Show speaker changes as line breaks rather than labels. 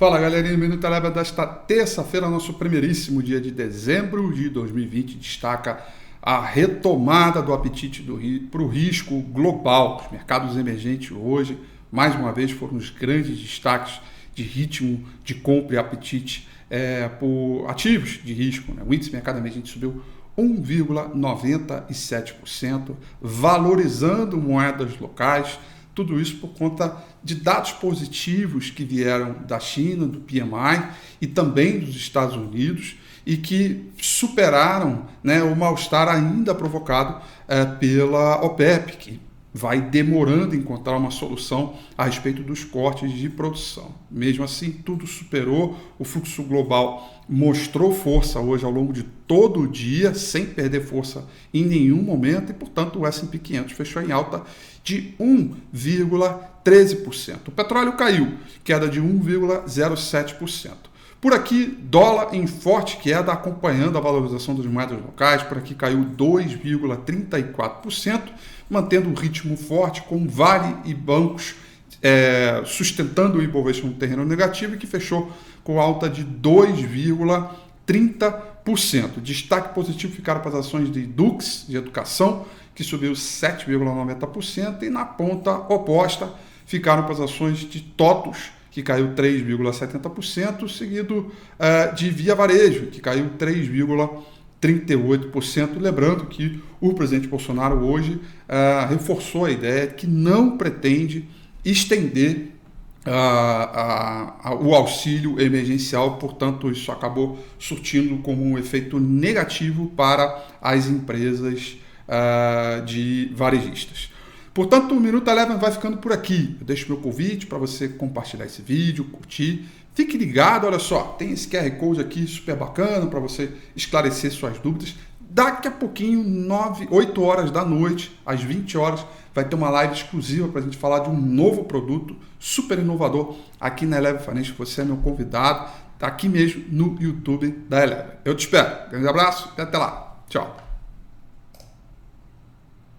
Fala galerinha, Minuto Eleva desta terça-feira, nosso primeiríssimo dia de dezembro de 2020, destaca a retomada do apetite para o risco global. Os mercados emergentes hoje, mais uma vez, foram os grandes destaques de ritmo de compra e apetite é, por ativos de risco. Né? O índice mercado emergente subiu 1,97%, valorizando moedas locais tudo isso por conta de dados positivos que vieram da China, do PMI e também dos Estados Unidos e que superaram né, o mal-estar ainda provocado é, pela OPEP, que vai demorando encontrar uma solução a respeito dos cortes de produção. Mesmo assim, tudo superou, o fluxo global mostrou força hoje ao longo de todo o dia, sem perder força em nenhum momento, e portanto o S&P 500 fechou em alta de 1,13%. O petróleo caiu, queda de 1,07%. Por aqui, dólar em forte queda, acompanhando a valorização das moedas locais. Por aqui caiu 2,34%, mantendo um ritmo forte, com Vale e bancos é, sustentando o Ibovespa no terreno negativo e que fechou com alta de 2,30%. Destaque positivo ficaram para as ações de Dux, de educação, que subiu 7,90%, e na ponta oposta ficaram para as ações de TOTUS, que caiu 3,70%, seguido uh, de Via Varejo, que caiu 3,38%. Lembrando que o presidente Bolsonaro hoje uh, reforçou a ideia de que não pretende estender uh, o auxílio emergencial, portanto, isso acabou surtindo como um efeito negativo para as empresas de varejistas. Portanto, o Minuto Eleven vai ficando por aqui. Eu deixo meu convite para você compartilhar esse vídeo, curtir. Fique ligado, olha só, tem esse QR Code aqui super bacana para você esclarecer suas dúvidas. Daqui a pouquinho, 9, 8 horas da noite, às 20 horas, vai ter uma live exclusiva para a gente falar de um novo produto super inovador aqui na Eleve Financial. Você é meu convidado, está aqui mesmo no YouTube da Eleve. Eu te espero. Grande abraço e até lá. Tchau.